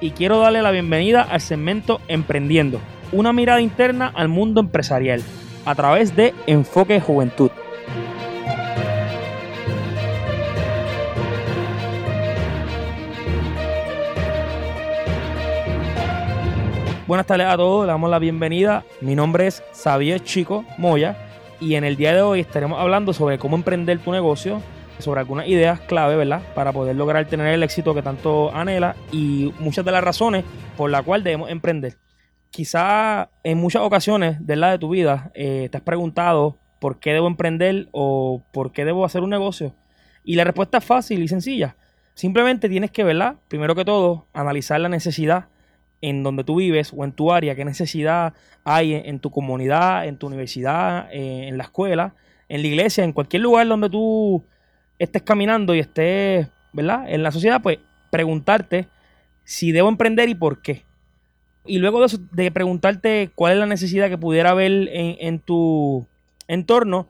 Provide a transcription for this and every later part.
y quiero darle la bienvenida al segmento Emprendiendo, una mirada interna al mundo empresarial, a través de Enfoque Juventud. Buenas tardes a todos, le damos la bienvenida. Mi nombre es Xavier Chico Moya y en el día de hoy estaremos hablando sobre cómo emprender tu negocio sobre algunas ideas clave, ¿verdad? Para poder lograr tener el éxito que tanto anhela y muchas de las razones por las cuales debemos emprender. Quizá en muchas ocasiones de la de tu vida eh, te has preguntado por qué debo emprender o por qué debo hacer un negocio. Y la respuesta es fácil y sencilla. Simplemente tienes que, ¿verdad? Primero que todo, analizar la necesidad en donde tú vives o en tu área, qué necesidad hay en, tu comunidad, en tu universidad, eh, en la escuela, en la iglesia, en cualquier lugar donde tú estés caminando y estés, ¿verdad? En la sociedad, pues preguntarte si debo emprender y por qué. Y luego de, de preguntarte cuál es la necesidad que pudiera haber en, en tu entorno,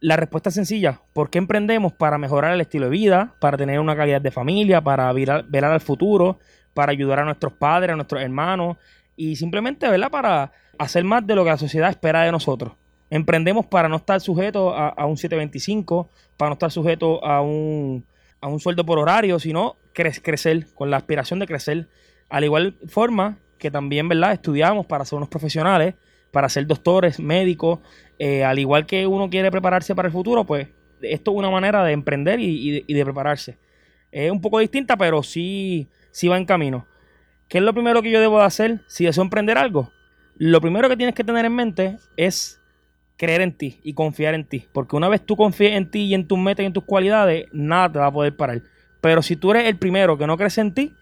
la respuesta es sencilla. ¿Por qué emprendemos? Para mejorar el estilo de vida, para tener una calidad de familia, para velar, al futuro, para ayudar a nuestros padres, a nuestros hermanos y simplemente, ¿verdad? Para hacer más de lo que la sociedad espera de nosotros. Emprendemos para no estar sujeto a, un 725, para no estar sujeto a un, a un sueldo por horario, sino crecer, con la aspiración de crecer. Al igual forma que también, ¿verdad? Estudiamos para ser unos profesionales, para ser doctores, médicos, eh, al igual que uno quiere prepararse para el futuro, pues esto es una manera de emprender y, de, prepararse. Es un poco distinta, pero sí, sí va en camino. ¿Qué es lo primero que yo debo de hacer si deseo emprender algo? Lo primero que tienes que tener en mente es creer en ti y confiar en ti. Porque una vez tú confíes en ti y en tus metas y en tus cualidades, nada te va a poder parar. Pero si tú eres el primero que no crees en ti,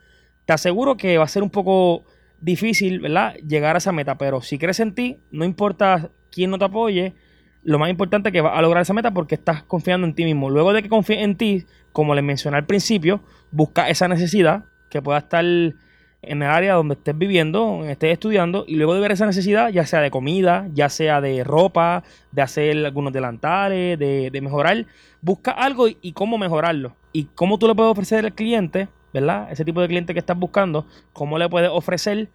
te aseguro que va a ser un poco difícil, ¿verdad? Llegar a esa meta. Pero si crees en ti, no importa quién no te apoye, lo más importante es que vas a lograr esa meta porque estás confiando en ti mismo. Luego de que confíes en ti, como les mencioné al principio, busca esa necesidad que pueda estar en el área donde estés viviendo, estés estudiando, y luego de ver esa necesidad, ya sea de comida, ya sea de ropa, de hacer algunos delantales, de, mejorar, busca algo y, cómo mejorarlo. Y cómo tú le puedes ofrecer al cliente, ¿verdad? Ese tipo de cliente que estás buscando, cómo le puedes ofrecer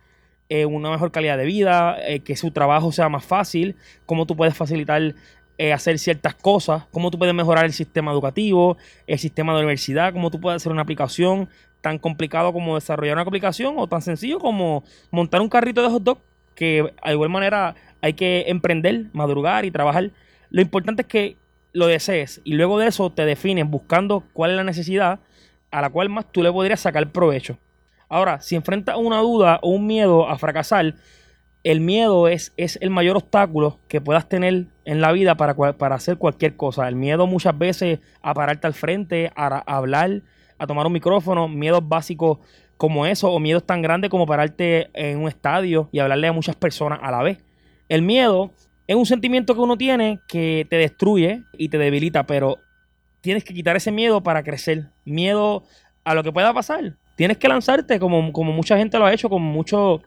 eh, una mejor calidad de vida, eh, que su trabajo sea más fácil, cómo tú puedes facilitar eh, hacer ciertas cosas, cómo tú puedes mejorar el sistema educativo, el sistema de universidad, cómo tú puedes hacer una aplicación tan complicado como desarrollar una aplicación o tan sencillo como montar un carrito de hot dog que de igual manera hay que emprender, madrugar y trabajar. Lo importante es que lo desees y luego de eso te defines buscando cuál es la necesidad a la cual más tú le podrías sacar provecho. Ahora, si enfrentas una duda o un miedo a fracasar, el miedo es, es el mayor obstáculo que puedas tener en la vida para, para hacer cualquier cosa. El miedo muchas veces a pararte al frente, a hablar, a tomar un micrófono, miedos básicos como eso, o miedos tan grandes como pararte en un estadio y hablarle a muchas personas a la vez. El miedo es un sentimiento que uno tiene que te destruye y te debilita, pero tienes que quitar ese miedo para crecer. Miedo a lo que pueda pasar. Tienes que lanzarte como, como mucha gente lo ha hecho, como muchos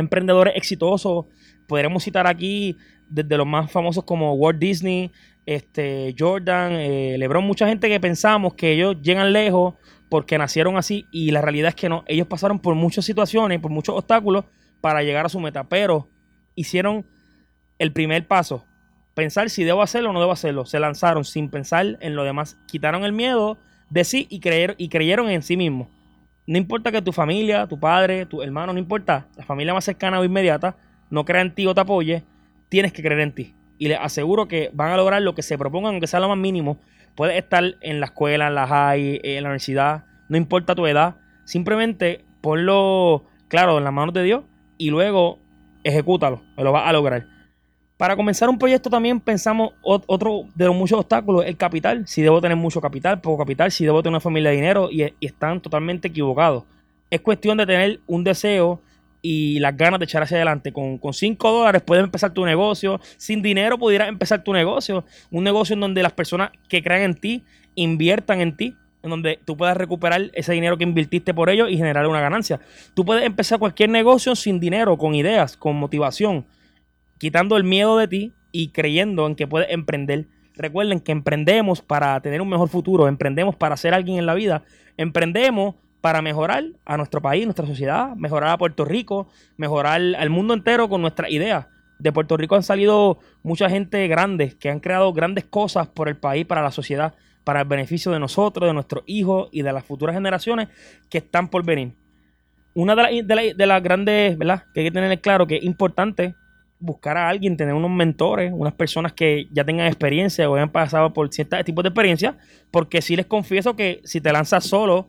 emprendedores exitosos. Podremos citar aquí desde los más famosos como Walt Disney, este, Jordan, eh, LeBron, mucha gente que pensamos que ellos llegan lejos porque nacieron así y la realidad es que no, ellos pasaron por muchas situaciones, por muchos obstáculos para llegar a su meta, pero hicieron el primer paso, pensar si debo hacerlo o no debo hacerlo. Se lanzaron sin pensar en lo demás. Quitaron el miedo de sí y, creer, y creyeron en sí mismos. No importa que tu familia, tu padre, tu hermano, no importa, la familia más cercana o inmediata, no crea en ti o te apoye, tienes que creer en ti. Y les aseguro que van a lograr lo que se propongan, aunque sea lo más mínimo. Puedes estar en la escuela, en la high, en la universidad, no importa tu edad. Simplemente ponlo, claro, en las manos de Dios y luego ejecútalo, lo vas a lograr. Para comenzar un proyecto también pensamos otro de los muchos obstáculos, el capital. Si debo tener mucho capital, poco capital, si debo tener una familia de dinero y, están totalmente equivocados. Es cuestión de tener un deseo y las ganas de echar hacia adelante. Con, con 5 dólares puedes empezar tu negocio. Sin dinero pudieras empezar tu negocio. Un negocio en donde las personas que crean en ti inviertan en ti. En donde tú puedas recuperar ese dinero que invirtiste por ellos y generar una ganancia. Tú puedes empezar cualquier negocio sin dinero, con ideas, con motivación quitando el miedo de ti y creyendo en que puedes emprender. Recuerden que emprendemos para tener un mejor futuro, emprendemos para ser alguien en la vida, emprendemos para mejorar a nuestro país, nuestra sociedad, mejorar a Puerto Rico, mejorar al mundo entero con nuestras ideas. De Puerto Rico han salido mucha gente grande que han creado grandes cosas por el país, para la sociedad, para el beneficio de nosotros, de nuestros hijos y de las futuras generaciones que están por venir. Una de, de las grandes, ¿verdad? Que hay que tener claro que es importante buscar a alguien, tener unos mentores, unas personas que ya tengan experiencia o hayan pasado por ciertos tipos de experiencia, porque sí les confieso que si te lanzas solo,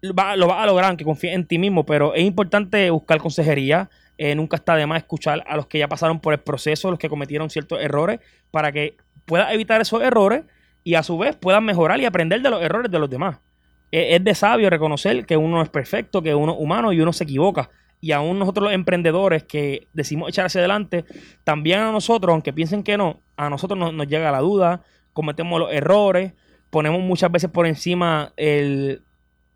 lo vas a lograr, aunque confíes en ti mismo, pero es importante buscar consejería, eh, nunca está de más escuchar a los que ya pasaron por el proceso, los que cometieron ciertos errores, para que puedas evitar esos errores y a su vez puedas mejorar y aprender de los errores de los demás. es de sabio reconocer que uno es perfecto, que uno es humano y uno se equivoca y aún nosotros los emprendedores que decimos echar hacia adelante, también a nosotros, aunque piensen que no, a nosotros nos, llega la duda, cometemos los errores, ponemos muchas veces por encima el,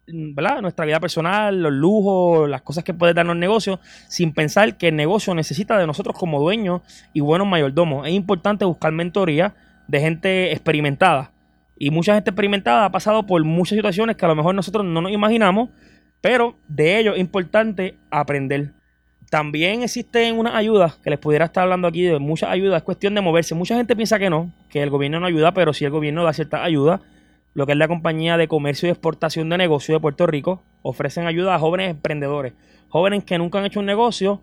nuestra vida personal, los lujos, las cosas que puede darnos el negocio, sin pensar que el negocio necesita de nosotros como dueños y buenos mayordomos. Es importante buscar mentoría de gente experimentada. Y mucha gente experimentada ha pasado por muchas situaciones que a lo mejor nosotros no nos imaginamos pero de ello es importante aprender. También existen unas ayudas que les pudiera estar hablando aquí de muchas ayudas. Es cuestión de moverse. Mucha gente piensa que no, que el gobierno no ayuda, pero si el gobierno da cierta ayuda. Lo que es la compañía de comercio y exportación de negocios de Puerto Rico ofrecen ayuda a jóvenes emprendedores, jóvenes que nunca han hecho un negocio,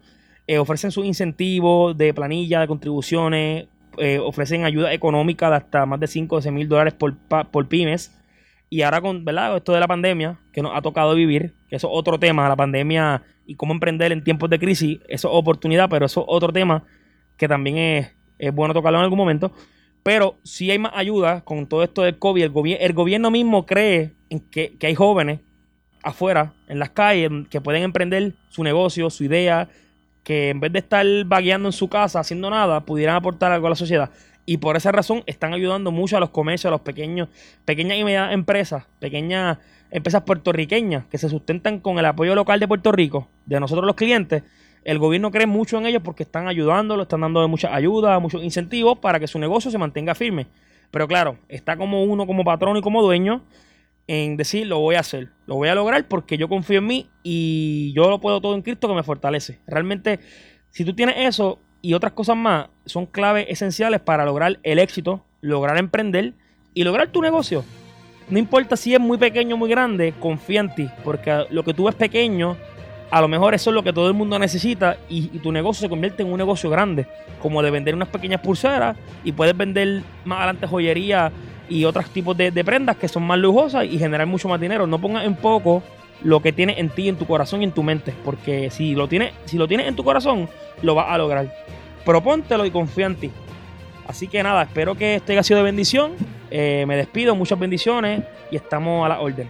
eh, ofrecen sus incentivos de planilla, de contribuciones, eh, ofrecen ayuda económica de hasta más de 5 o 10 mil dólares por, por pymes y ahora con ¿verdad? esto de la pandemia que nos ha tocado vivir, que eso es otro tema, la pandemia y cómo emprender en tiempos de crisis, eso es oportunidad, pero eso es otro tema que también es, bueno tocarlo en algún momento. Pero si hay más ayuda con todo esto del COVID. El, el gobierno mismo cree en que, que hay jóvenes afuera, en las calles, que pueden emprender su negocio, su idea, que en vez de estar vagueando en su casa haciendo nada, pudieran aportar algo a la sociedad. Y por esa razón están ayudando mucho a los comercios, a los pequeños, pequeñas y medianas empresas, pequeñas empresas puertorriqueñas que se sustentan con el apoyo local de Puerto Rico, de nosotros los clientes. El gobierno cree mucho en ellos porque están ayudándolo, están dando mucha ayuda, muchos incentivos para que su negocio se mantenga firme. Pero claro, está como uno como patrón y como dueño en decir lo voy a hacer, lo voy a lograr porque yo confío en mí y yo lo puedo todo en Cristo que me fortalece. Realmente, si tú tienes eso, y otras cosas más son claves esenciales para lograr el éxito, lograr emprender y lograr tu negocio. No importa si es muy pequeño o muy grande, confía en ti, porque lo que tú ves pequeño, a lo mejor eso es lo que todo el mundo necesita y, tu negocio se convierte en un negocio grande, como de vender unas pequeñas pulseras y puedes vender más adelante joyería y otros tipos de, de prendas que son más lujosas y generar mucho más dinero. No pongas en poco lo que tienes en ti, en tu corazón y en tu mente. Porque si lo tienes, si lo tienes en tu corazón, lo vas a lograr. Propóntelo y confía en ti. Así que nada, espero que este haya sido de bendición. Eh, me despido, muchas bendiciones y estamos a la orden.